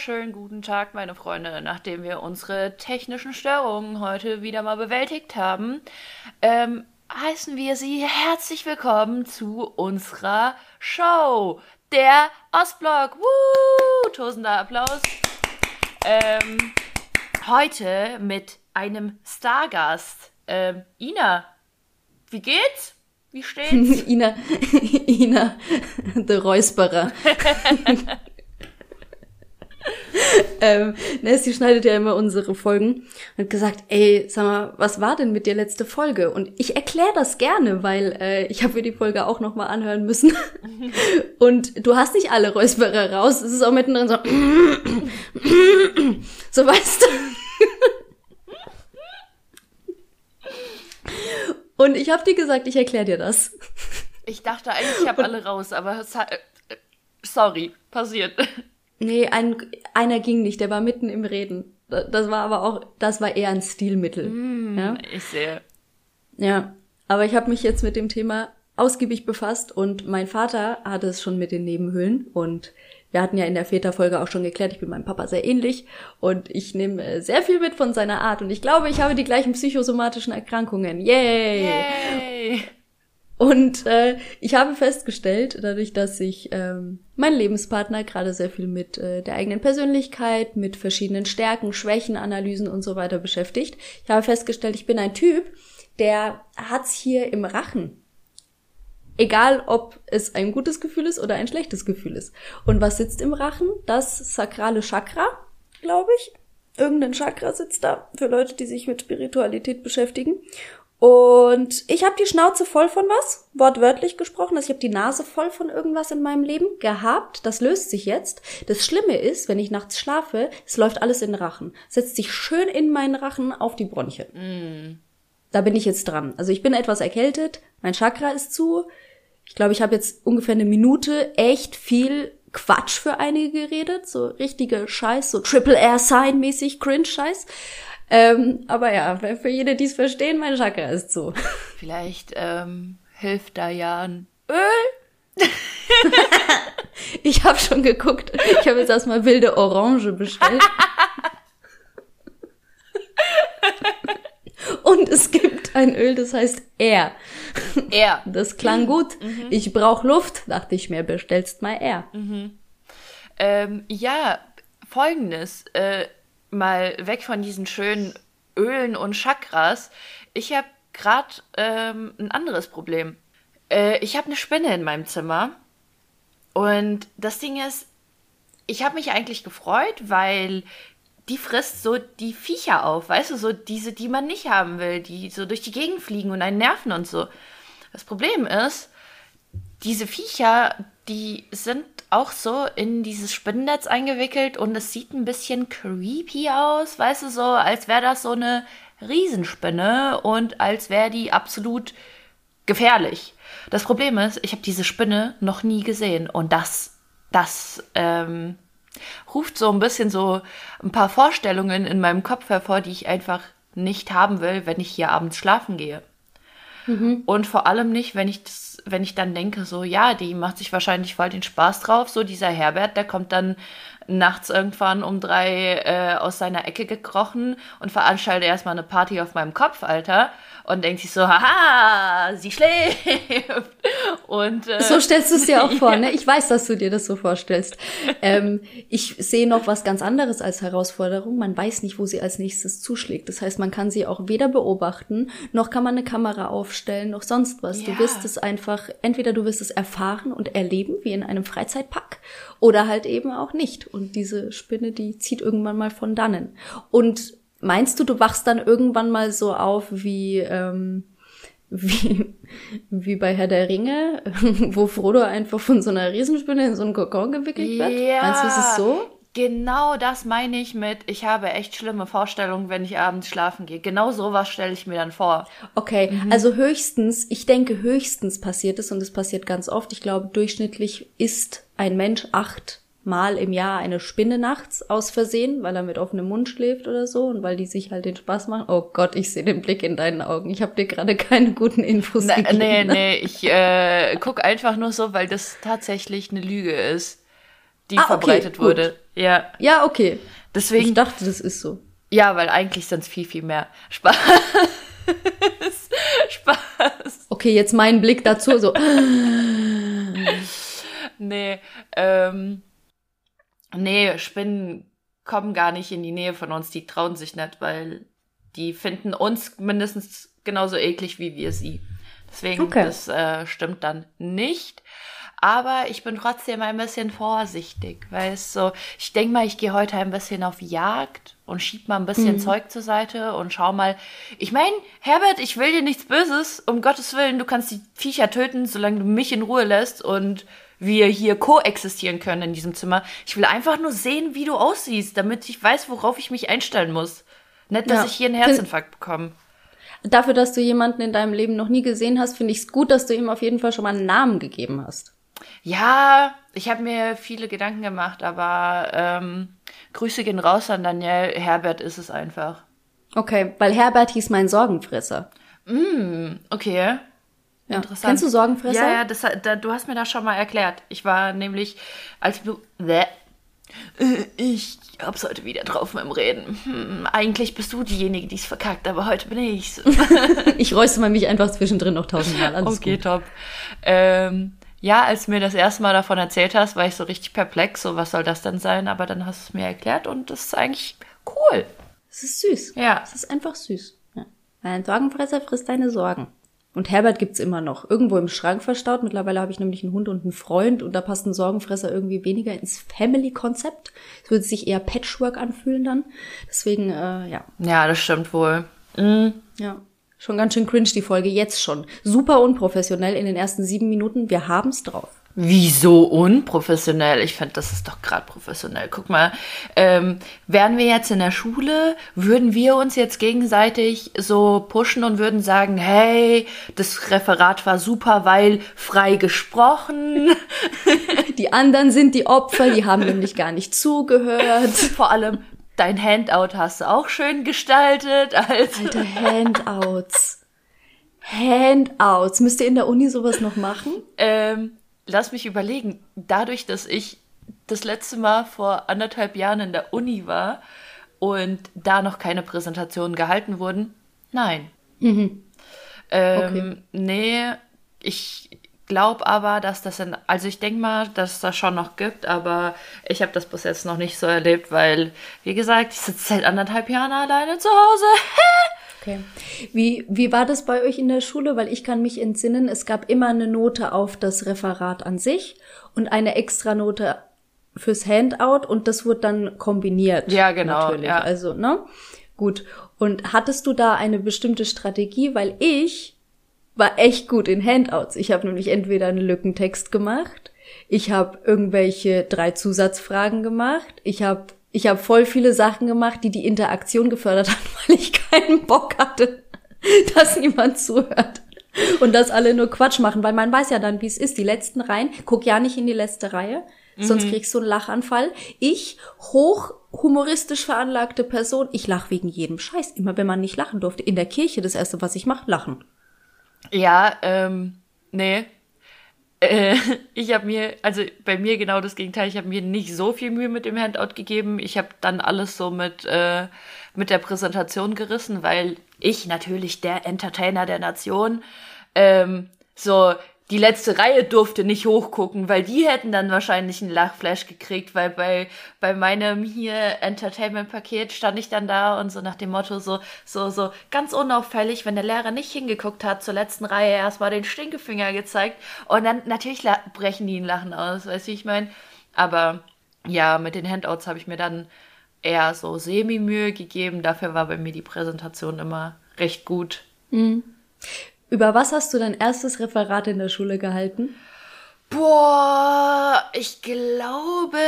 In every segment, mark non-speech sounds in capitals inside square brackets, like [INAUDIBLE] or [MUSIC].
Wunderschönen guten Tag, meine Freunde. Nachdem wir unsere technischen Störungen heute wieder mal bewältigt haben, ähm, heißen wir Sie herzlich willkommen zu unserer Show, der Ostblock. Woo! Tosender Applaus. Ähm, heute mit einem Stargast. Ähm, Ina, wie geht's? Wie steht's? [LAUGHS] Ina, [LAUGHS] Ina, der Räusperer. [LAUGHS] [LAUGHS] ähm, sie schneidet ja immer unsere Folgen und hat gesagt, ey, sag mal, was war denn mit der letzte Folge? Und ich erkläre das gerne, weil äh, ich habe mir die Folge auch noch mal anhören müssen. [LAUGHS] und du hast nicht alle Räusperer raus. Es ist auch mittendrin so, [LAUGHS] so weißt du. Und ich habe dir gesagt, ich erkläre dir das. Ich dachte eigentlich, ich habe alle raus, aber äh, sorry, passiert. Nee, ein, einer ging nicht, der war mitten im Reden. Das war aber auch, das war eher ein Stilmittel. Mm, ja? Ich sehe. Ja, aber ich habe mich jetzt mit dem Thema ausgiebig befasst und mein Vater hatte es schon mit den Nebenhöhlen und wir hatten ja in der Väterfolge auch schon geklärt, ich bin meinem Papa sehr ähnlich und ich nehme äh, sehr viel mit von seiner Art und ich glaube, ich habe die gleichen psychosomatischen Erkrankungen. Yay! Yay! Und äh, ich habe festgestellt, dadurch, dass sich ähm, mein Lebenspartner gerade sehr viel mit äh, der eigenen Persönlichkeit, mit verschiedenen Stärken, Schwächen, Analysen und so weiter beschäftigt, ich habe festgestellt, ich bin ein Typ, der hat's hier im Rachen. Egal, ob es ein gutes Gefühl ist oder ein schlechtes Gefühl ist. Und was sitzt im Rachen? Das sakrale Chakra, glaube ich. Irgendein Chakra sitzt da für Leute, die sich mit Spiritualität beschäftigen. Und ich habe die Schnauze voll von was, wortwörtlich gesprochen. Also ich habe die Nase voll von irgendwas in meinem Leben gehabt. Das löst sich jetzt. Das Schlimme ist, wenn ich nachts schlafe, es läuft alles in den Rachen. Setzt sich schön in meinen Rachen auf die Bronchien. Mm. Da bin ich jetzt dran. Also ich bin etwas erkältet, mein Chakra ist zu. Ich glaube, ich habe jetzt ungefähr eine Minute echt viel Quatsch für einige geredet. So richtige Scheiß, so Triple Air Sign mäßig Cringe Scheiß. Ähm, aber ja, für jede, die es verstehen, mein Chakra ist zu. [LAUGHS] Vielleicht ähm, hilft da ja ein Öl. [LAUGHS] ich habe schon geguckt. Ich habe jetzt erstmal wilde Orange bestellt. [LAUGHS] Und es gibt ein Öl, das heißt Air. Air. Das klang gut. Mhm. Ich brauche Luft, dachte ich mir, bestellst mal Air. Mhm. Ähm, ja, folgendes. Äh, mal weg von diesen schönen Ölen und Chakras. Ich habe gerade ähm, ein anderes Problem. Äh, ich habe eine Spinne in meinem Zimmer. Und das Ding ist, ich habe mich eigentlich gefreut, weil die frisst so die Viecher auf, weißt du, so diese, die man nicht haben will, die so durch die Gegend fliegen und einen nerven und so. Das Problem ist, diese Viecher, die sind auch so in dieses Spinnennetz eingewickelt und es sieht ein bisschen creepy aus, weißt du, so als wäre das so eine Riesenspinne und als wäre die absolut gefährlich. Das Problem ist, ich habe diese Spinne noch nie gesehen und das, das ähm, ruft so ein bisschen so ein paar Vorstellungen in meinem Kopf hervor, die ich einfach nicht haben will, wenn ich hier abends schlafen gehe. Mhm. Und vor allem nicht, wenn ich das wenn ich dann denke, so, ja, die macht sich wahrscheinlich voll den Spaß drauf, so dieser Herbert, der kommt dann nachts irgendwann um drei äh, aus seiner Ecke gekrochen und veranstaltet erstmal eine Party auf meinem Kopf, Alter und denkt sich so, haha, sie schläft. [LAUGHS] Und, äh, so stellst du es dir auch vor, [LAUGHS] ne? Ich weiß, dass du dir das so vorstellst. ähm, ich sehe noch was ganz anderes als Herausforderung. Man weiß nicht, wo sie als nächstes zuschlägt. Das heißt, man kann sie auch weder beobachten, noch kann man eine Kamera aufstellen, noch sonst was. Ja. Du wirst es einfach, entweder du wirst es erfahren und erleben, wie in einem Freizeitpark, oder halt eben auch nicht. Und diese Spinne, die zieht irgendwann mal von dannen. Und Meinst du, du wachst dann irgendwann mal so auf wie, ähm, wie, wie bei Herr der Ringe, [LAUGHS] wo Frodo einfach von so einer Riesenspinne in so einen Kokon gewickelt wird? Ja, Meinst du, ist es so? Genau das meine ich mit, ich habe echt schlimme Vorstellungen, wenn ich abends schlafen gehe. Genau sowas stelle ich mir dann vor. Okay, mhm. also höchstens, ich denke höchstens passiert es und es passiert ganz oft. Ich glaube, durchschnittlich ist ein Mensch acht Mal im Jahr eine Spinne nachts aus Versehen, weil er mit offenem Mund schläft oder so und weil die sich halt den Spaß machen. Oh Gott, ich sehe den Blick in deinen Augen. Ich habe dir gerade keine guten Infos Na, gegeben. Nee, [LAUGHS] nee, ich äh, guck einfach nur so, weil das tatsächlich eine Lüge ist. die Ah, okay, verbreitet gut. wurde. Ja. Ja, okay. Deswegen Ich dachte, das ist so. Ja, weil eigentlich es viel, viel mehr. Spaß. [LAUGHS] Spaß. Okay, jetzt mein Blick dazu, so. [LAUGHS] Nee, ähm, nee, Spinnen kommen gar nicht in die Nähe von uns. Die trauen sich nicht, weil die finden uns mindestens genauso eklig wie wir sie. Deswegen, Okay. das äh, stimmt dann nicht. Aber ich bin trotzdem ein bisschen vorsichtig, weil es so, ich denke mal, ich gehe heute ein bisschen auf Jagd und schieb mal ein bisschen Zeug zur Seite und schau mal. Ich meine, Herbert, ich will dir nichts Böses, um Gottes Willen, du kannst die Viecher töten, solange du mich in Ruhe lässt und wir hier koexistieren können in diesem Zimmer. Ich will einfach nur sehen, wie du aussiehst, damit ich weiß, worauf ich mich einstellen muss. Nicht, dass Ja. ich hier einen Herzinfarkt bekomme. Dafür, dass du jemanden in deinem Leben noch nie gesehen hast, finde ich es gut, dass du ihm auf jeden Fall schon mal einen Namen gegeben hast. Ja, ich habe mir viele Gedanken gemacht, aber ähm, Grüße gehen raus an Daniel. Herbert ist es einfach. Okay, weil Herbert hieß mein Sorgenfresser. Okay. Ja. Interessant. Kennst du Sorgenfresser? Ja, ja, das, da, du hast mir das schon mal erklärt. Ich war nämlich, als du. Bäh. Äh, Ich hab's heute wieder drauf mit dem Reden. Hm, eigentlich bist du diejenige, die es verkackt, aber heute bin ich's. Ich [LAUGHS] räusper mich einfach zwischendrin noch tausendmal. Alles Okay, gut. top. Ähm, ja, als du mir das erste Mal davon erzählt hast, war ich so richtig perplex. So, was soll das denn sein? Aber dann hast du es mir erklärt und das ist eigentlich cool. Es ist süß. Ja. Es ist einfach süß. Ja. Ein Sorgenfresser frisst deine Sorgen. Und Herbert gibt's immer noch. Irgendwo im Schrank verstaut. Mittlerweile habe ich nämlich einen Hund und einen Freund und da passt ein Sorgenfresser irgendwie weniger ins Family-Konzept. Es würde sich eher Patchwork anfühlen dann. Deswegen, äh, ja. Ja, das stimmt wohl. Mhm. Ja. Schon ganz schön cringe die Folge, jetzt schon. Super unprofessionell in den ersten sieben Minuten. Wir haben's drauf. Wieso unprofessionell? Ich finde, das ist doch gerade professionell. Guck mal, ähm, wären wir jetzt in der Schule, würden wir uns jetzt gegenseitig so pushen und würden sagen, hey, das Referat war super, weil frei gesprochen. [LAUGHS] Die anderen sind die Opfer, die haben nämlich gar nicht zugehört. [LAUGHS] Vor allem, dein Handout hast du auch schön gestaltet. Also, Alter, Handouts. Handouts. Müsst ihr in der Uni sowas noch machen? ähm, lass mich überlegen. Dadurch, dass ich das letzte Mal vor anderthalb Jahren in der Uni war und da noch keine Präsentationen gehalten wurden, nein. Ähm, Okay. Nee, ich glaube aber, dass das in, also ich denke mal, dass es das schon noch gibt, aber ich habe das bis jetzt noch nicht so erlebt, weil, wie gesagt, ich sitze seit anderthalb Jahren alleine zu Hause. [LAUGHS] Okay. Wie, wie war das bei euch in der Schule? Weil ich kann mich entsinnen, es gab immer eine Note auf das Referat an sich und eine Extranote fürs Handout und das wurde dann kombiniert. Ja, genau, Natürlich. ja. Also, ne? Gut. Und hattest du da eine bestimmte Strategie? Weil ich war echt gut in Handouts. Ich habe nämlich entweder einen Lückentext gemacht, ich habe irgendwelche drei Zusatzfragen gemacht, ich habe ich habe voll viele Sachen gemacht, die die Interaktion gefördert haben, [LAUGHS] weil ich keinen Bock hatte, dass niemand zuhört. Und dass alle nur Quatsch machen, weil man weiß ja dann, wie es ist. Die letzten Reihen, guck ja nicht in die letzte Reihe, sonst kriegst du einen Lachanfall. Ich, hoch humoristisch veranlagte Person, ich lach wegen jedem Scheiß. Immer wenn man nicht lachen durfte. In der Kirche, das erste, was ich mache, lachen. Ja, ähm, nee. Äh, [LAUGHS] ich habe mir, also bei mir genau das Gegenteil, ich habe mir nicht so viel Mühe mit dem Handout gegeben. Ich habe dann alles so mit, äh, mit der Präsentation gerissen, weil ich natürlich der Entertainer der Nation, ähm, so die letzte Reihe durfte nicht hochgucken, weil die hätten dann wahrscheinlich einen Lachflash gekriegt, weil bei, bei meinem hier Entertainment-Paket stand ich dann da und so nach dem Motto so, so, so ganz unauffällig, wenn der Lehrer nicht hingeguckt hat, zur letzten Reihe erstmal den Stinkefinger gezeigt und dann natürlich brechen die ein Lachen aus, weißt du, wie ich meine? Aber ja, mit den Handouts habe ich mir dann eher so semi-Mühe gegeben, dafür war bei mir die Präsentation immer recht gut. Über was hast du dein erstes Referat in der Schule gehalten? Boah, ich glaube.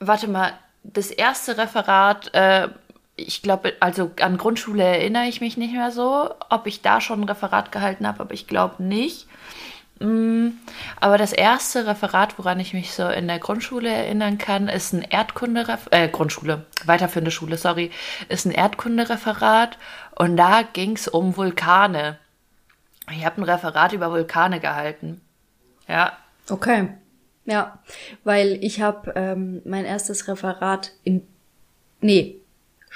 Warte mal, das erste Referat, äh, ich glaube, also an Grundschule erinnere ich mich nicht mehr so, ob ich da schon ein Referat gehalten habe, aber ich glaube nicht. Mm, Aber das erste Referat, woran ich mich so in der Grundschule erinnern kann, ist ein Erdkunde, äh, Grundschule, weiterführende Schule, sorry, ist ein Erdkundereferat und da ging's um Vulkane. Ich habe ein Referat über Vulkane gehalten. Ja, Okay. Ja, weil ich habe ähm, mein erstes Referat in nee,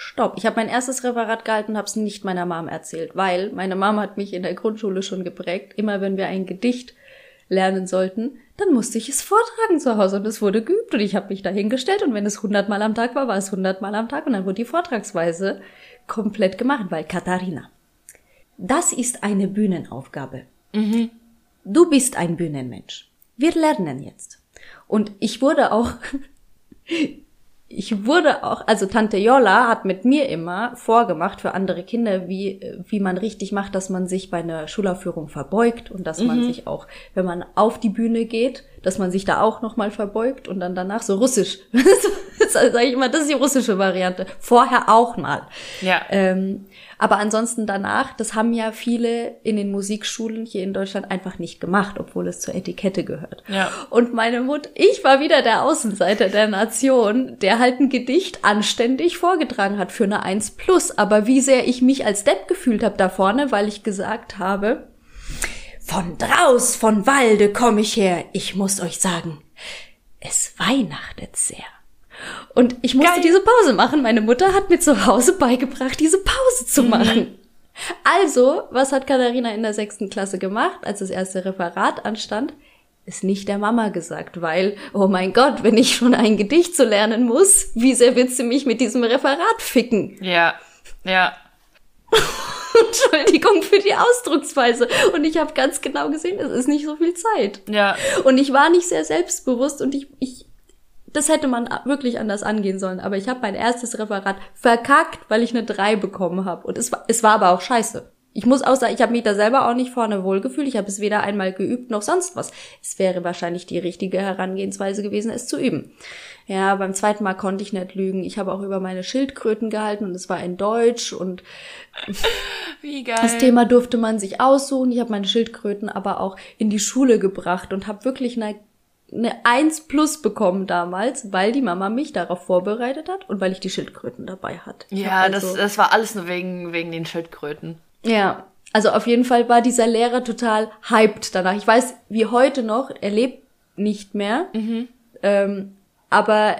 stopp, ich habe mein erstes Referat gehalten und habe es nicht meiner Mom erzählt, weil meine Mom hat mich in der Grundschule schon geprägt, immer wenn wir ein Gedicht lernen sollten, dann musste ich es vortragen zu Hause und es wurde geübt und ich habe mich dahingestellt und wenn es hundertmal am Tag war, war es hundertmal am Tag und dann wurde die Vortragsweise komplett gemacht, weil Katharina, das ist eine Bühnenaufgabe. Mhm. Du bist ein Bühnenmensch. Wir lernen jetzt. Und ich wurde auch, ich wurde auch, also Tante Jola hat mit mir immer vorgemacht für andere Kinder, wie, wie man richtig macht, dass man sich bei einer Schulaufführung verbeugt und dass mhm. man sich auch, wenn man auf die Bühne geht, dass man sich da auch nochmal verbeugt und dann danach so russisch. [LAUGHS] das sage ich immer, das ist die russische Variante. Vorher auch mal. Ja. Ähm, aber ansonsten danach, das haben ja viele in den Musikschulen hier in Deutschland einfach nicht gemacht, obwohl es zur Etikette gehört. Ja. Und meine Mutter, ich war wieder der Außenseiter der Nation, der halt ein Gedicht anständig vorgetragen hat für eine 1 plus. Aber wie sehr ich mich als Depp gefühlt habe da vorne, weil ich gesagt habe, von draus, von Walde komm ich her. Ich muss euch sagen, es weihnachtet sehr. Und ich musste Geil. diese Pause machen. Meine Mutter hat mir zu Hause beigebracht, diese Pause zu mhm. machen. Also, was hat Katharina in der sechsten Klasse gemacht, als das erste Referat anstand? Ist nicht der Mama gesagt, weil, oh mein Gott, wenn ich schon ein Gedicht zu lernen muss, wie sehr wird sie mich mit diesem Referat ficken? Ja, ja. [LAUGHS] Entschuldigung für die Ausdrucksweise. Und ich habe ganz genau gesehen, es ist nicht so viel Zeit. Ja. Und ich war nicht sehr selbstbewusst und ich, ich das hätte man wirklich anders angehen sollen. Aber ich habe mein erstes Referat verkackt, weil ich eine 3 bekommen habe. Und es war, es war aber auch scheiße. Ich muss auch sagen, ich habe mich da selber auch nicht vorne wohlgefühlt. Ich habe es weder einmal geübt noch sonst was. Es wäre wahrscheinlich die richtige Herangehensweise gewesen, es zu üben. Ja, beim zweiten Mal konnte ich nicht lügen. Ich habe auch über meine Schildkröten gehalten und es war in Deutsch und [LAUGHS] Wie geil. das Thema durfte man sich aussuchen. Ich habe meine Schildkröten aber auch in die Schule gebracht und habe wirklich eine eine 1 plus bekommen damals, weil die Mama mich darauf vorbereitet hat und weil ich die Schildkröten dabei hatte. Ja, also, das, das war alles nur wegen, wegen den Schildkröten. Ja, also auf jeden Fall war dieser Lehrer total hyped danach. Ich weiß, wie heute noch, er lebt nicht mehr, mhm. ähm, aber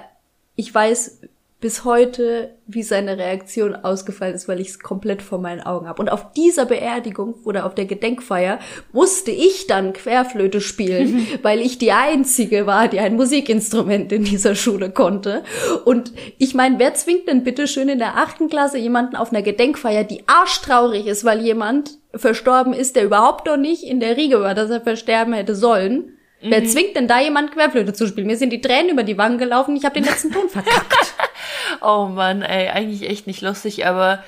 ich weiß, bis heute, wie seine Reaktion ausgefallen ist, weil ich es komplett vor meinen Augen habe. Und auf dieser Beerdigung oder auf der Gedenkfeier musste ich dann Querflöte spielen, [LAUGHS] weil ich die einzige war, die ein Musikinstrument in dieser Schule konnte. Und ich meine, wer zwingt denn bitte schön in der achten Klasse jemanden auf einer Gedenkfeier, die arschtraurig ist, weil jemand verstorben ist, der überhaupt noch nicht in der Riege war, dass er versterben hätte sollen? Mhm. Wer zwingt denn da jemand Querflöte zu spielen? Mir sind die Tränen über die Wangen gelaufen, ich habe den letzten Ton verkackt. [LAUGHS] oh Mann, ey, eigentlich echt nicht lustig, aber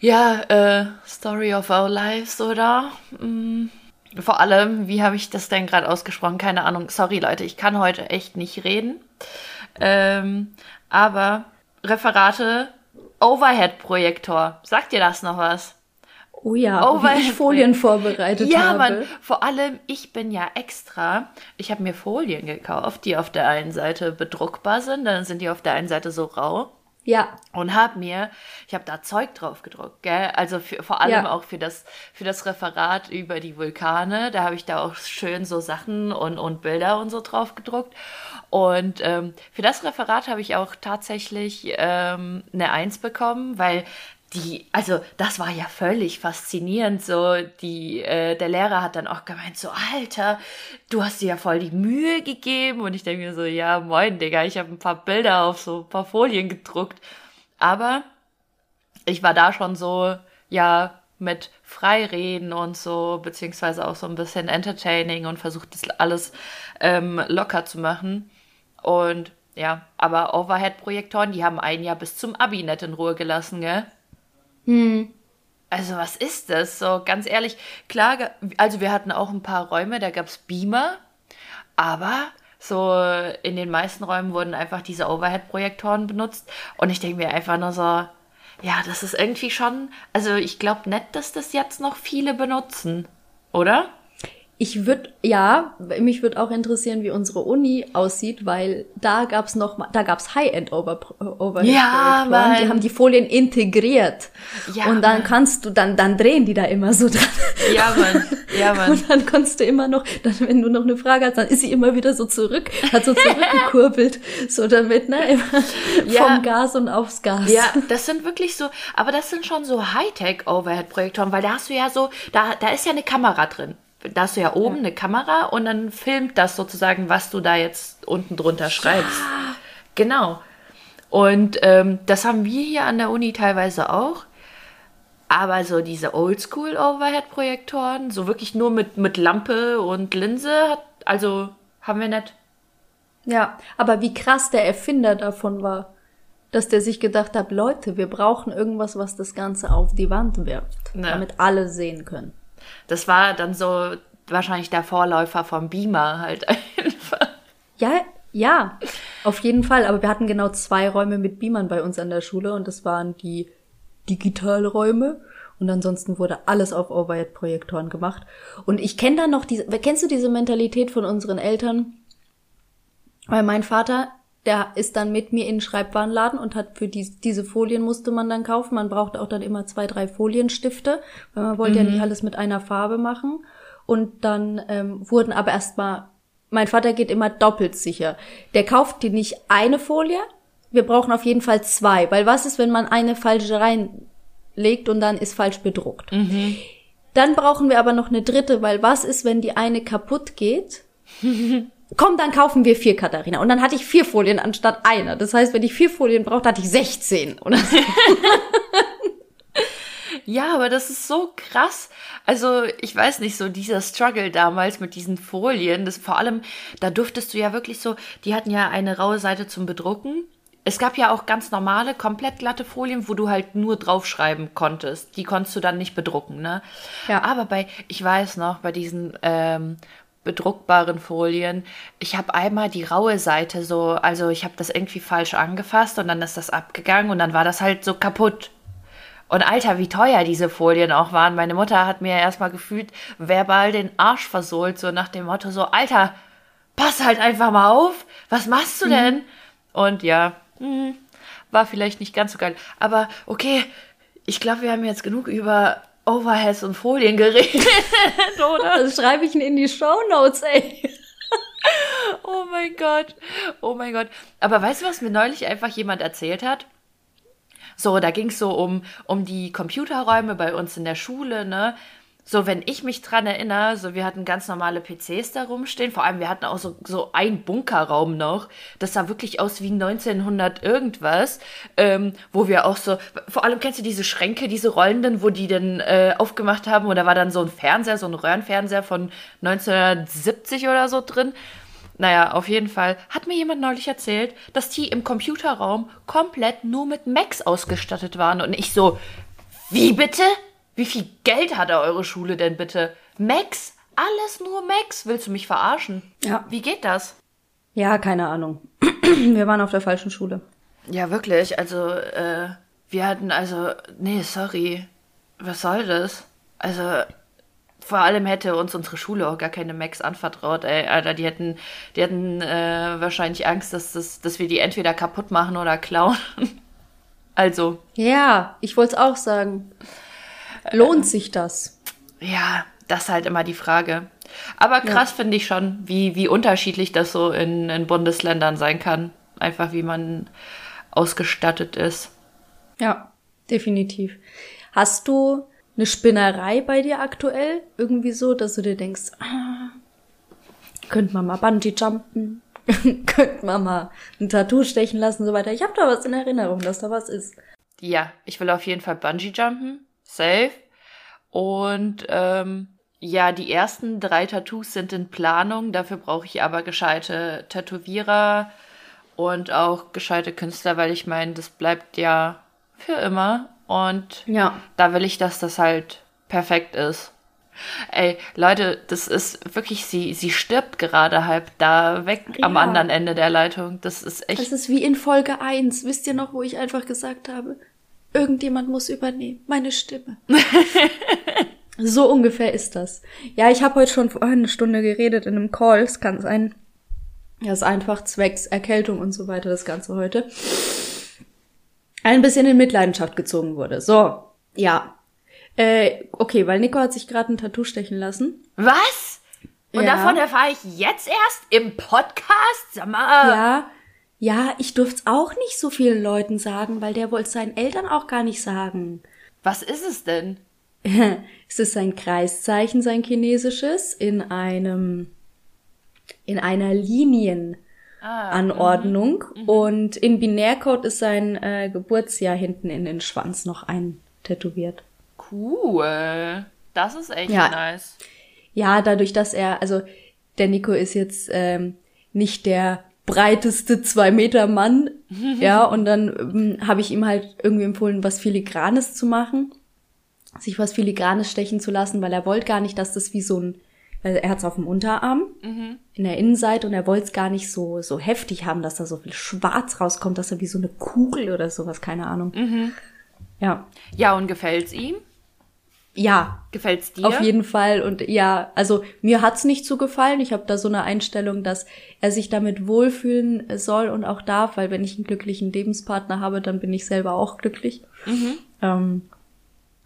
ja, äh, Story of our lives, oder? Mm. Vor allem, wie habe ich das denn gerade ausgesprochen? Keine Ahnung. Sorry, Leute, ich kann heute echt nicht reden. Ähm, aber Referate, Overhead-Projektor. Sagt dir das noch was? Oh ja, oh, wie ich Folien vorbereitet ja, habe. Ja, Mann, vor allem, ich bin ja extra, ich habe mir Folien gekauft, die auf der einen Seite bedruckbar sind, dann sind die auf der einen Seite so rau. Ja. Und habe mir, ich habe da Zeug drauf gedruckt, gell? Also für, vor allem ja. auch für das für das Referat über die Vulkane, da habe ich da auch schön so Sachen und und Bilder und so drauf gedruckt. Und ähm, für das Referat habe ich auch tatsächlich ähm, eine Eins bekommen, weil die, also das war ja völlig faszinierend. So, die, äh, der Lehrer hat dann auch gemeint, so, Alter, du hast dir ja voll die Mühe gegeben. Und ich denke mir so, ja, moin, Digga, ich habe ein paar Bilder auf so ein paar Folien gedruckt. Aber ich war da schon so, ja, mit Freireden und so, beziehungsweise auch so ein bisschen entertaining und versucht das alles ähm, locker zu machen. Und ja, aber Overhead-Projektoren, die haben einen ja bis zum Abi nicht in Ruhe gelassen, gell? Hm. Also was ist das? So ganz ehrlich, klar, also wir hatten auch ein paar Räume, da gab es Beamer, aber so in den meisten Räumen wurden einfach diese Overhead-Projektoren benutzt und ich denke mir einfach nur so, ja, das ist irgendwie schon, also ich glaube nicht, dass das jetzt noch viele benutzen, oder? Ich würde, ja, mich würde auch interessieren, wie unsere Uni aussieht, weil da gab's noch mal, da gab's High-End over, Overhead Ja, Mann. Die haben die Folien integriert. Ja, und dann Mann. kannst du, dann, dann drehen die da immer so dran. Ja, Mann. Ja, [LAUGHS] Mann. Und dann kannst du immer noch, dann, wenn du noch eine Frage hast, dann ist sie immer wieder so zurück, hat so zurückgekurbelt, [LAUGHS] so damit, ne, immer Ja. vom Gas und aufs Gas. Ja, das sind wirklich so, aber das sind schon so Hightech-Overhead-Projektoren, weil da hast du ja so, da, da ist ja eine Kamera drin. Da hast du ja oben eine Kamera und dann filmt das sozusagen, was du da jetzt unten drunter schreibst. Genau. Und ähm, das haben wir hier an der Uni teilweise auch. Aber so diese Oldschool-Overhead-Projektoren, so wirklich nur mit, mit Lampe und Linse, also haben wir nicht. Ja, aber wie krass der Erfinder davon war, dass der sich gedacht hat, Leute, wir brauchen irgendwas, was das Ganze auf die Wand wirft, Ja. damit alle sehen können. Das war dann so wahrscheinlich der Vorläufer vom Beamer halt [LAUGHS] einfach. Ja, ja, auf jeden Fall. Aber wir hatten genau zwei Räume mit Beamern bei uns an der Schule und das waren die Digitalräume. Und ansonsten wurde alles auf Overhead-Projektoren gemacht. Und ich kenne da noch diese, kennst du diese Mentalität von unseren Eltern? Weil mein Vater, der ist dann mit mir in den Schreibwarenladen und hat für die, diese Folien musste man dann kaufen. Man brauchte auch dann immer zwei, drei Folienstifte, weil man wollte ja nicht alles mit einer Farbe machen. Und dann ähm, wurden aber erstmal, mein Vater geht immer doppelt sicher. Der kauft dir nicht eine Folie, wir brauchen auf jeden Fall zwei, weil was ist, wenn man eine falsche reinlegt und dann ist falsch bedruckt? Dann brauchen wir aber noch eine dritte, weil was ist, wenn die eine kaputt geht? [LAUGHS] Komm, dann kaufen wir vier, Katharina. Und dann hatte ich vier Folien anstatt einer. Das heißt, wenn ich vier Folien brauchte, hatte ich 16. Und das, Ja, aber das ist so krass. Also, ich weiß nicht, so dieser Struggle damals mit diesen Folien, das vor allem, da durftest du ja wirklich so, die hatten ja eine raue Seite zum Bedrucken. Es gab ja auch ganz normale, komplett glatte Folien, wo du halt nur draufschreiben konntest. Die konntest du dann nicht bedrucken, ne? Ja. Aber bei, ich weiß noch, bei diesen ähm, bedruckbaren Folien, ich habe einmal die raue Seite so, also ich habe das irgendwie falsch angefasst und dann ist das abgegangen und dann war das halt so kaputt. Und Alter, wie teuer diese Folien auch waren. Meine Mutter hat mir erstmal gefühlt verbal den Arsch versohlt, so nach dem Motto so, Alter, pass halt einfach mal auf. Was machst du denn? Und ja, hm, war vielleicht nicht ganz so geil. Aber okay, ich glaube, wir haben jetzt genug über Overheads und Folien geredet, [LAUGHS] oder? das schreibe ich in die Shownotes, ey. [LAUGHS] Oh mein Gott. Oh mein Gott. Aber weißt du, was mir neulich einfach jemand erzählt hat? So, da ging es so um, um die Computerräume bei uns in der Schule, ne? So, wenn ich mich dran erinnere, so wir hatten ganz normale PCs da rumstehen, vor allem wir hatten auch so, so einen Bunkerraum noch, das sah wirklich aus wie 1900 irgendwas, ähm, wo wir auch so, vor allem kennst du diese Schränke, diese rollenden, wo die dann äh, aufgemacht haben und da war dann so ein Fernseher, so ein Röhrenfernseher von 1970 oder so drin. Naja, auf jeden Fall hat mir jemand neulich erzählt, dass die im Computerraum komplett nur mit Macs ausgestattet waren. Und ich so, wie bitte? Wie viel Geld hatte eure Schule denn bitte? Macs? Alles nur Macs? Willst du mich verarschen? Ja. Wie geht das? Ja, keine Ahnung. [CLEARS THROAT] Wir waren auf der falschen Schule. Ja, wirklich. Also, äh, wir hatten also, nee, sorry. Was soll das? Also, vor allem hätte uns unsere Schule auch gar keine Macs anvertraut, ey. Alter, die hätten, die hätten äh, wahrscheinlich Angst, dass, das, dass wir die entweder kaputt machen oder klauen. [LAUGHS] also, Ja, ich wollte es auch sagen. Lohnt sich das? ja, das ist halt immer die Frage. Aber krass finde ich schon, wie, wie unterschiedlich das so in, in Bundesländern sein kann. Einfach wie man ausgestattet ist. Ja, definitiv. Hast du eine Spinnerei bei dir aktuell? Irgendwie so, dass du dir denkst, ah, könnte man mal Bungee jumpen? [LAUGHS] könnte man mal ein Tattoo stechen lassen und so weiter. Ich habe da was in Erinnerung, dass da was ist. Ja, ich will auf jeden Fall Bungee jumpen. Safe. Und ähm, ja, die ersten drei Tattoos sind in Planung. Dafür brauche ich aber gescheite Tätowierer und auch gescheite Künstler, weil ich meine, das bleibt ja für immer. Und Ja. da will ich, dass das halt perfekt ist. Ey, Leute, das ist wirklich, sie, sie stirbt gerade halb da weg am Ja. anderen Ende der Leitung. Das ist echt. Das ist wie in Folge 1. Wisst ihr noch, wo ich einfach gesagt habe, irgendjemand muss übernehmen. Meine Stimme. [LAUGHS] So ungefähr ist das. Ja, ich habe heute schon vorhin eine Stunde geredet in einem Call. Es kann sein, das ist einfach zwecks Erkältung und so weiter, das Ganze heute. Ein bisschen in Mitleidenschaft gezogen wurde. So, ja. Äh, okay, weil Nico hat sich gerade ein Tattoo stechen lassen. Was? Und Ja. davon erfahre ich jetzt erst im Podcast? Sag mal. Ja, ja, ich durfte es auch nicht so vielen Leuten sagen, weil der wollte es seinen Eltern auch gar nicht sagen. Was ist es denn? [LAUGHS] es ist ein Kreiszeichen, sein chinesisches, in einem, in einer Linienanordnung. Und in Binärcode ist sein äh, Geburtsjahr hinten in den Schwanz noch ein tätowiert. Cool. Das ist echt Ja. nice. Ja, dadurch, dass er, also der Nico ist jetzt ähm, nicht der breiteste zwei Meter Mann, [LAUGHS] ja, und dann ähm, habe ich ihm halt irgendwie empfohlen, was Filigranes zu machen, sich was Filigranes stechen zu lassen, weil er wollte gar nicht, dass das wie so ein, weil er hat's auf dem Unterarm in der Innenseite und er wollte es gar nicht so so heftig haben, dass da so viel Schwarz rauskommt, dass er wie so eine Kugel oder sowas, keine Ahnung. Ja, Ja, und gefällt's ihm? Ja, Gefällt's dir? Auf jeden Fall. Und ja, also mir hat's nicht so gefallen. Ich habe da so eine Einstellung, dass er sich damit wohlfühlen soll und auch darf, weil wenn ich einen glücklichen Lebenspartner habe, dann bin ich selber auch glücklich. Ähm,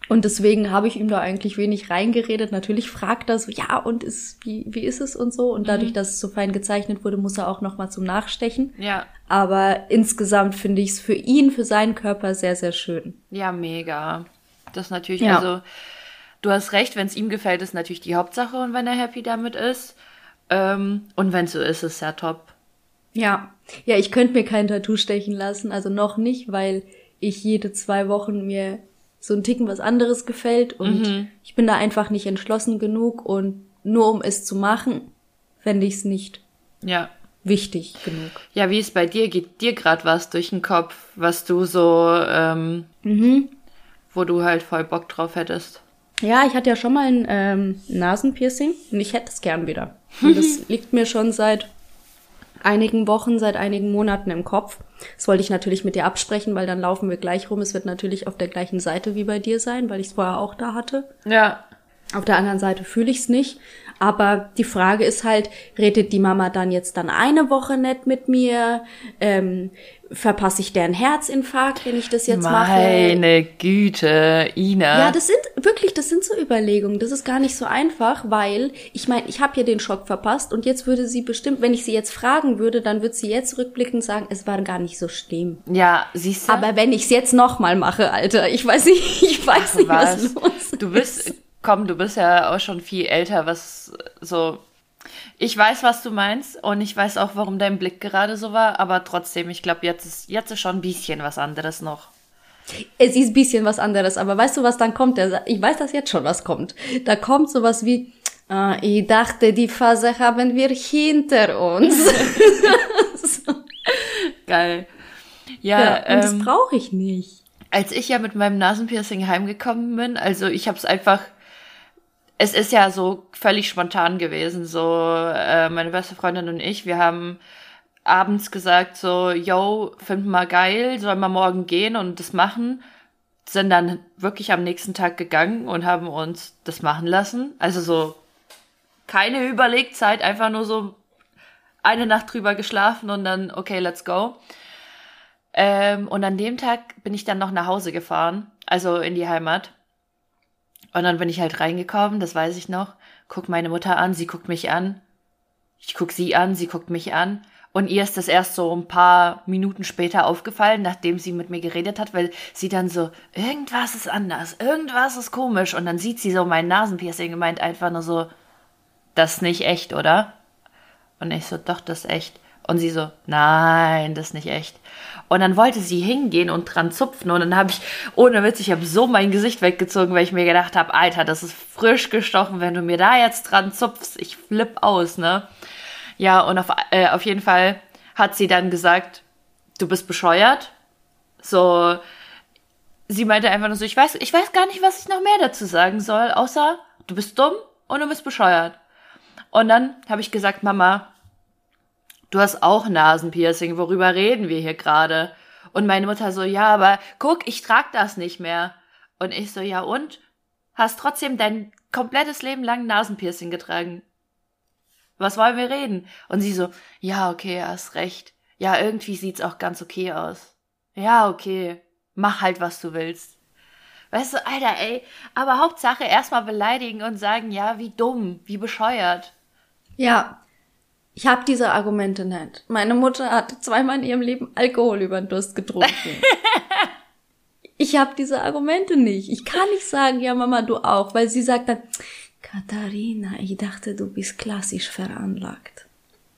und deswegen habe ich ihm da eigentlich wenig reingeredet. Natürlich fragt er so, ja, und ist, wie, wie ist es und so. Und dadurch, dass es so fein gezeichnet wurde, muss er auch noch mal zum Nachstechen. Ja. Aber insgesamt finde ich es für ihn, für seinen Körper sehr, sehr schön. Ja, mega. Das ist natürlich, Ja. also, du hast recht, wenn es ihm gefällt, ist natürlich die Hauptsache und wenn er happy damit ist. Ähm, und wenn so ist, ist ja top. Ja, ja, ich könnte mir kein Tattoo stechen lassen, also noch nicht, weil ich jede zwei Wochen mir so ein Ticken was anderes gefällt und ich bin da einfach nicht entschlossen genug und nur um es zu machen, fände ich es nicht Ja. wichtig genug. Ja, wie ist bei dir? Geht dir gerade was durch den Kopf, was du so, ähm, wo du halt voll Bock drauf hättest? Ja, ich hatte ja schon mal ein ähm, Nasenpiercing und ich hätte es gern wieder. Und das [LAUGHS] liegt mir schon seit einigen Wochen, seit einigen Monaten im Kopf. Das wollte ich natürlich mit dir absprechen, weil dann laufen wir gleich rum. Es wird natürlich auf der gleichen Seite wie bei dir sein, weil ich es vorher auch da hatte. Ja. Auf der anderen Seite fühle ich es nicht. Aber die Frage ist halt, redet die Mama dann jetzt dann eine Woche nett mit mir? Ähm, verpasse ich deren Herzinfarkt, wenn ich das jetzt mache? Meine Güte, Ina. Ja, das sind wirklich, das sind so Überlegungen. Das ist gar nicht so einfach, weil ich meine, ich habe ihr den Schock verpasst und jetzt würde sie bestimmt, wenn ich sie jetzt fragen würde, dann würde sie jetzt rückblickend sagen, es war gar nicht so schlimm. ja, siehst du? Aber wenn ich es jetzt nochmal mache, Alter, ich weiß nicht, [LAUGHS] ich weiß nicht, was, los ist. Du bist, komm, du bist ja auch schon viel älter, was so. Ich weiß, was du meinst und ich weiß auch, warum dein Blick gerade so war, aber trotzdem, ich glaube, jetzt ist, jetzt ist schon ein bisschen was anderes noch. Es ist ein bisschen was anderes, aber weißt du, was dann kommt? Ich weiß das jetzt schon, was kommt. Da kommt sowas wie, ah, ich dachte, die Phase haben wir hinter uns. [LAUGHS] Geil. Ja, Ja, und das ähm, brauche ich nicht. als ich ja mit meinem Nasenpiercing heimgekommen bin, also ich habe es einfach, es ist ja so völlig spontan gewesen, so äh, meine beste Freundin und ich, wir haben abends gesagt so, yo, finden wir geil, sollen wir morgen gehen und das machen, sind dann wirklich am nächsten Tag gegangen und haben uns das machen lassen, also so keine Überlegzeit, einfach nur so eine Nacht drüber geschlafen und dann, okay, let's go. Ähm, und an dem Tag bin ich dann noch nach Hause gefahren, also in die Heimat. Und dann bin ich halt reingekommen, das weiß ich noch. Guck meine Mutter an, sie guckt mich an. Ich guck sie an, sie guckt mich an. Und ihr ist das erst so ein paar Minuten später aufgefallen, nachdem sie mit mir geredet hat, weil sie dann so, irgendwas ist anders, irgendwas ist komisch. Und dann sieht sie so mein Nasenpiercing und meint einfach nur so, das ist nicht echt, oder? Und ich so, doch, das ist echt. Und sie so, nein, das ist nicht echt. Und dann wollte sie hingehen und dran zupfen. Und dann habe ich, ohne Witz, ich habe so mein Gesicht weggezogen, weil ich mir gedacht habe, Alter, das ist frisch gestochen, wenn du mir da jetzt dran zupfst. Ich flipp aus, ne? Ja, und auf, äh, auf jeden Fall hat sie dann gesagt, du bist bescheuert. So, sie meinte einfach nur so, ich weiß, ich weiß gar nicht, was ich noch mehr dazu sagen soll, außer du bist dumm und du bist bescheuert. Und dann habe ich gesagt, Mama, du hast auch Nasenpiercing, worüber reden wir hier gerade? Und meine Mutter so, ja, aber guck, ich trag das nicht mehr. Und ich so, ja und? Hast trotzdem dein komplettes Leben lang Nasenpiercing getragen. Was wollen wir reden? Und sie so, ja, okay, hast recht. Ja, irgendwie sieht's auch ganz okay aus. Ja, okay. Mach halt, was du willst. Weißt du, Alter, ey, aber Hauptsache erstmal beleidigen und sagen, ja, wie dumm, wie bescheuert. Ja, ich habe diese Argumente nicht. Meine Mutter hat zweimal in ihrem Leben Alkohol über den Durst getrunken. [LAUGHS] ich habe diese Argumente nicht. Ich kann nicht sagen, ja Mama, du auch, weil sie sagt dann, Katharina, ich dachte, du bist klassisch veranlagt.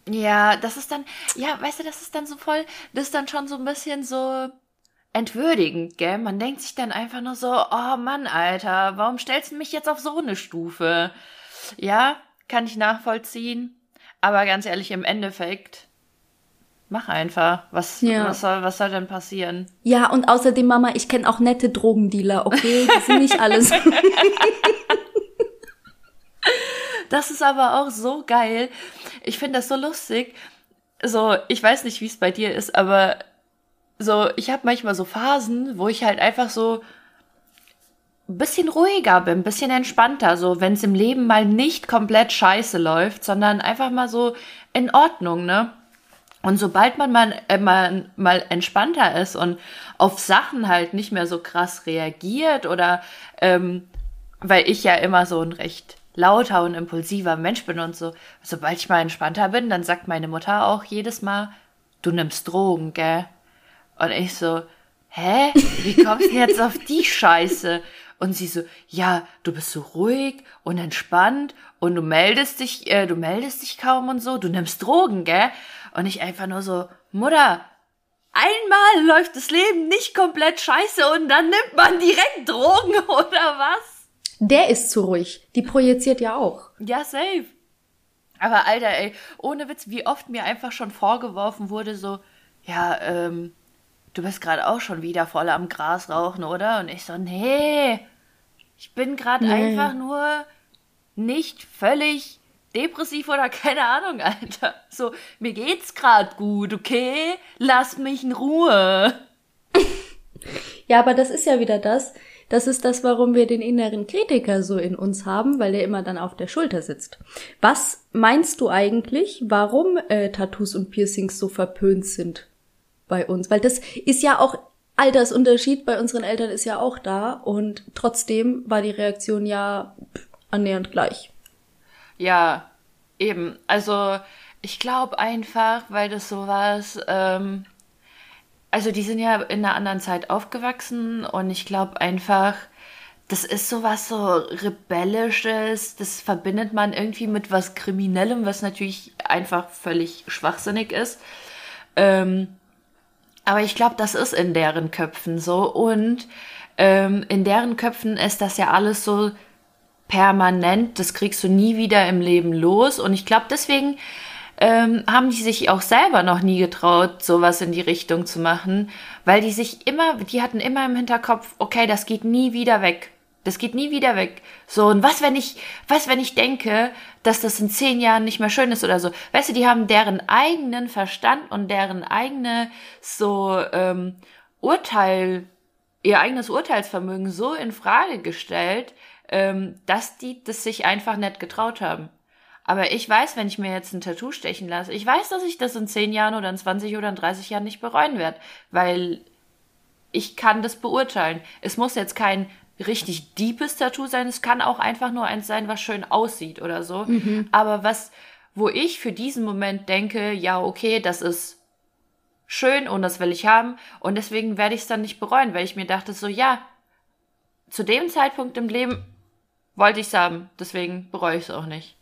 Ja, das ist dann, ja, weißt du, das ist dann so voll, das ist dann schon so ein bisschen so entwürdigend, gell? Man denkt sich dann einfach nur so, oh Mann, Alter, warum stellst du mich jetzt auf so eine Stufe? Ja, kann ich nachvollziehen. Aber ganz ehrlich, im Endeffekt, mach einfach. Was, ja. was, soll, was soll denn passieren? Ja, und außerdem, Mama, ich kenne auch nette Drogendealer, okay? Das sind nicht alles. [LAUGHS] [LAUGHS] das ist aber auch so geil. Ich finde das so lustig. So, ich weiß nicht, wie es bei dir ist, aber so, ich habe manchmal so Phasen, wo ich halt einfach so ein bisschen ruhiger bin, ein bisschen entspannter, so wenn es im Leben mal nicht komplett scheiße läuft, sondern einfach mal so in Ordnung, ne? Und sobald man mal, äh, mal, mal entspannter ist und auf Sachen halt nicht mehr so krass reagiert oder ähm, weil ich ja immer so ein recht lauter und impulsiver Mensch bin und so, sobald ich mal entspannter bin, dann sagt meine Mutter auch jedes Mal, du nimmst Drogen, gell? Und ich so, hä? Wie kommst du jetzt auf die Scheiße? Und sie so, ja, du bist so ruhig und entspannt und du meldest dich, äh, du meldest dich kaum und so, du nimmst Drogen, gell? Und ich einfach nur so, Mutter, einmal läuft das Leben nicht komplett scheiße und dann nimmt man direkt Drogen [LAUGHS] oder was? Der ist zu ruhig. Die projiziert ja auch. Ja, safe. Aber Alter, ey, ohne Witz, wie oft mir einfach schon vorgeworfen wurde, so, ja, ähm, du bist gerade auch schon wieder voll am Gras rauchen, oder? Und ich so, nee, ich bin gerade nee. einfach nur nicht völlig depressiv oder [LAUGHS] keine Ahnung, Alter. So, mir geht's gerade gut, okay? Lass mich in Ruhe. ja, aber das ist ja wieder das. Das ist das, warum wir den inneren Kritiker so in uns haben, weil der immer dann auf der Schulter sitzt. Was meinst du eigentlich, warum äh, Tattoos und Piercings so verpönt sind? bei uns, weil das ist ja auch Altersunterschied bei unseren Eltern ist ja auch da und trotzdem war die Reaktion ja annähernd gleich. Ja, eben. Also ich glaube einfach, weil das sowas, ähm, also die sind ja in einer anderen Zeit aufgewachsen und ich glaube einfach, das ist sowas so rebellisches, das verbindet man irgendwie mit was Kriminellem, was natürlich einfach völlig schwachsinnig ist. Ähm, aber ich glaube, das ist in deren Köpfen so. Und ähm, in deren Köpfen ist das ja alles so permanent. Das kriegst du nie wieder im Leben los. Und ich glaube, deswegen ähm, haben die sich auch selber noch nie getraut, sowas in die Richtung zu machen, weil die sich immer, die hatten immer im Hinterkopf, okay, das geht nie wieder weg. Das geht nie wieder weg. So, und was, wenn ich, was, wenn ich denke, dass das in zehn Jahren nicht mehr schön ist oder so? Weißt du, die haben deren eigenen Verstand und deren eigene, so, ähm, Urteil, ihr eigenes Urteilsvermögen so in Frage gestellt, ähm, dass die das sich einfach nicht getraut haben. Aber ich weiß, wenn ich mir jetzt ein Tattoo stechen lasse, ich weiß, dass ich das in zehn Jahren oder in 20 oder in 30 Jahren nicht bereuen werde, weil ich kann das beurteilen. Es muss jetzt kein richtig deepes Tattoo sein. Es kann auch einfach nur eins sein, was schön aussieht oder so. Mhm. Aber was, wo ich für diesen Moment denke, ja, okay, das ist schön und das will ich haben. Und deswegen werde ich es dann nicht bereuen, weil ich mir dachte so, ja, zu dem Zeitpunkt im Leben wollte ich es haben. Deswegen bereue ich es auch nicht.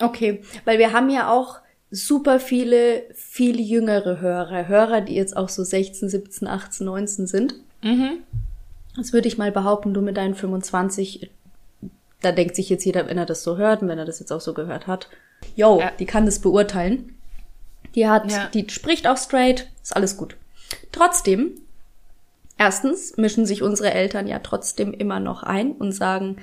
Okay, weil wir haben ja auch super viele, viel jüngere Hörer. Hörer, die jetzt auch so 16, 17, 18, 19 sind. Mhm. Das würde ich mal behaupten, du mit deinen 25, da denkt sich jetzt jeder, wenn er das so hört und wenn er das jetzt auch so gehört hat, yo, ja. die kann das beurteilen. Die hat, ja. die spricht auch straight, ist alles gut. Trotzdem, erstens mischen sich unsere Eltern ja trotzdem immer noch ein und sagen,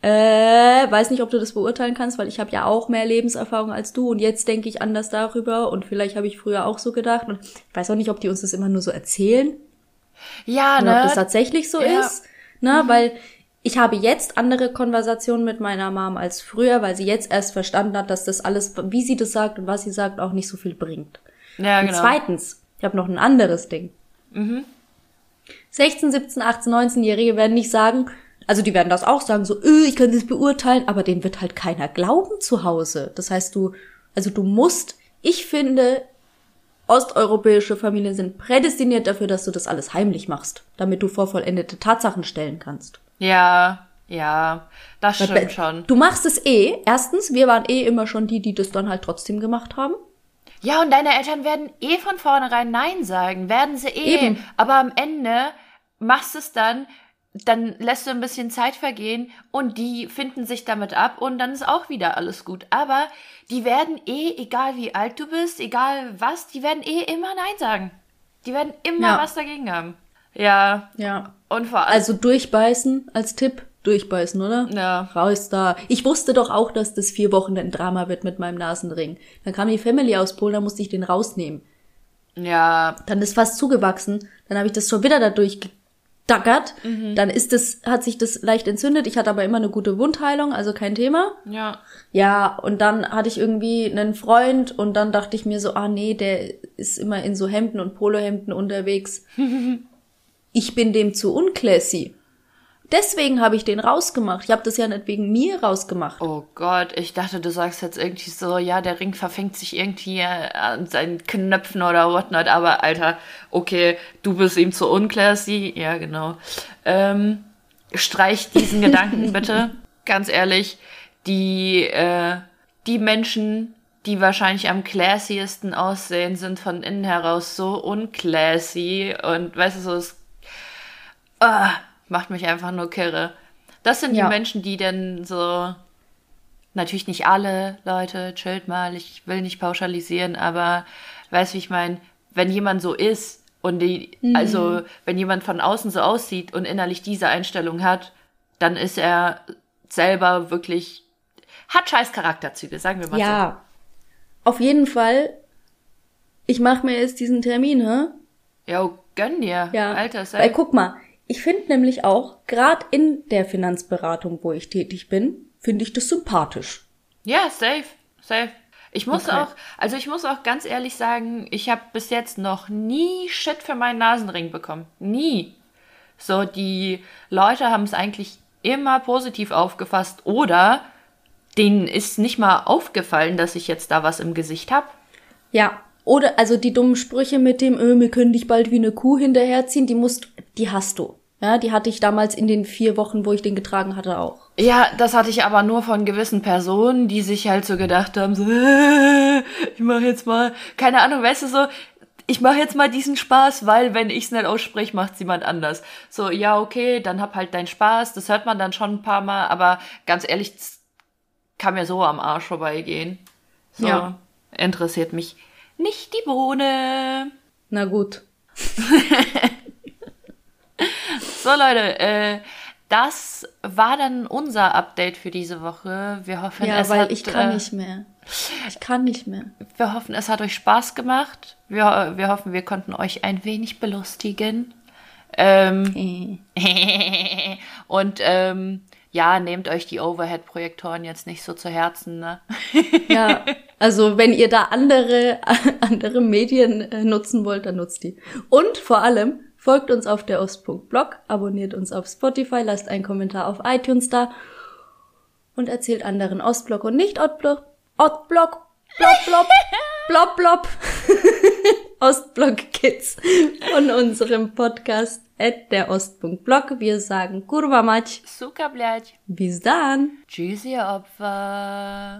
äh, weiß nicht, ob du das beurteilen kannst, weil ich habe ja auch mehr Lebenserfahrung als du und jetzt denke ich anders darüber und vielleicht habe ich früher auch so gedacht und ich weiß auch nicht, ob die uns das immer nur so erzählen ja, und ne? ob das tatsächlich so ja. ist. Ne? Mhm. Weil ich habe jetzt andere Konversationen mit meiner Mom als früher, weil sie jetzt erst verstanden hat, dass das alles, wie sie das sagt und was sie sagt, auch nicht so viel bringt. Ja, und genau. zweitens, ich habe noch ein anderes Ding. 16, 17, 18, 19-Jährige werden nicht sagen, also die werden das auch sagen, so, öh, ich kann das beurteilen, aber denen wird halt keiner glauben zu Hause. Das heißt, du, also du musst, ich finde, osteuropäische Familien sind prädestiniert dafür, dass du das alles heimlich machst, damit du vor vollendete Tatsachen stellen kannst. Ja, ja, das stimmt schon. Du machst es eh. Erstens, wir waren eh immer schon die, die das dann halt trotzdem gemacht haben. Ja, und deine Eltern werden eh von vornherein Nein sagen. Werden sie eh. Eben. Aber am Ende machst du es dann, dann lässt du ein bisschen Zeit vergehen und die finden sich damit ab und dann ist auch wieder alles gut. Aber die werden eh, egal wie alt du bist, egal was, die werden eh immer Nein sagen. Die werden immer Ja. was dagegen haben. Ja. Ja. Und vor allem. Also durchbeißen als Tipp. Durchbeißen, oder? Ja. Raus da. Ich wusste doch auch, dass das vier Wochen ein Drama wird mit meinem Nasenring. Dann kam die Family aus Polen, da musste ich den rausnehmen. ja, Dann ist fast zugewachsen. Dann habe ich das schon wieder dadurch gedackert. Mhm. Dann ist das, hat sich das leicht entzündet. Ich hatte aber immer eine gute Wundheilung, also kein Thema. ja. Ja, und dann hatte ich irgendwie einen Freund und dann dachte ich mir so, ah nee, der ist immer in so Hemden und Polohemden unterwegs. [LAUGHS] ich bin dem zu unclassy. Deswegen habe ich den rausgemacht. Ich habe das ja nicht wegen mir rausgemacht. Oh Gott, ich dachte, du sagst jetzt irgendwie so, ja, der Ring verfängt sich irgendwie äh, an seinen Knöpfen oder whatnot, aber Alter, okay, du bist ihm zu unclassy, ja, genau. Ähm, streich diesen Gedanken [LAUGHS] bitte, ganz ehrlich, die, äh, die Menschen, die wahrscheinlich am classiesten aussehen, sind von innen heraus so unclassy und weißt du, so, es ah, macht mich einfach nur kirre. Das sind Ja. die Menschen, die dann so, natürlich nicht alle Leute, chillt mal, ich will nicht pauschalisieren, aber weißt wie ich meine, wenn jemand so ist und die, also wenn jemand von außen so aussieht und innerlich diese Einstellung hat, dann ist er selber wirklich, hat scheiß Charakterzüge, sagen wir mal so. Ja, auf jeden Fall. Ich mache mir jetzt diesen Termin, hä? Jo, gönn dir. Ja. Alter, sei Weil guck mal, ich finde nämlich auch, gerade in der Finanzberatung, wo ich tätig bin, finde ich das sympathisch. Ja, safe, safe. Ich muss Okay. auch, also ich muss auch ganz ehrlich sagen, ich habe bis jetzt noch nie Shit für meinen Nasenring bekommen. Nie. So, die Leute haben es eigentlich immer positiv aufgefasst oder denen ist nicht mal aufgefallen, dass ich jetzt da was im Gesicht hab. Ja. Oder also die dummen Sprüche mit dem, öh, wir können dich bald wie eine Kuh hinterherziehen, die musst, die hast du. Ja, die hatte ich damals in den vier Wochen, wo ich den getragen hatte, auch. Ja, das hatte ich aber nur von gewissen Personen, die sich halt so gedacht haben, so, äh, [LAUGHS] ich mach jetzt mal, keine Ahnung, weißt du so, ich mache jetzt mal diesen Spaß, weil wenn ich's nicht ausspreche, macht's jemand anders. So, ja, okay, dann hab halt deinen Spaß, das hört man dann schon ein paar Mal, aber ganz ehrlich, kann mir so am Arsch vorbeigehen. So, Ja. interessiert mich nicht die Bohne. Na gut. [LAUGHS] So, Leute, äh, das war dann unser Update für diese Woche. Wir hoffen, Ja, es weil hat, ich kann äh, nicht mehr. Ich kann nicht mehr. Wir hoffen, es hat euch Spaß gemacht. Wir, wir hoffen, wir konnten euch ein wenig belustigen. Ähm, Äh. [LAUGHS] und ähm, ja, nehmt euch die Overhead-Projektoren jetzt nicht so zu Herzen. Ne? [LAUGHS] Ja, also wenn ihr da andere, [LAUGHS] andere Medien äh, nutzen wollt, dann nutzt die. Und vor allem folgt uns auf der Ost.blog, abonniert uns auf Spotify, lasst einen Kommentar auf iTunes da und erzählt anderen Ostblock und nicht Ostblock, Ostblock, blop, blop, [LAUGHS] blop, blop, Ostblock Kids von unserem Podcast at der Ost.blog. Wir sagen Kurva Mać. Suka, blядь. Bis dann. Tschüss, ihr Opfer.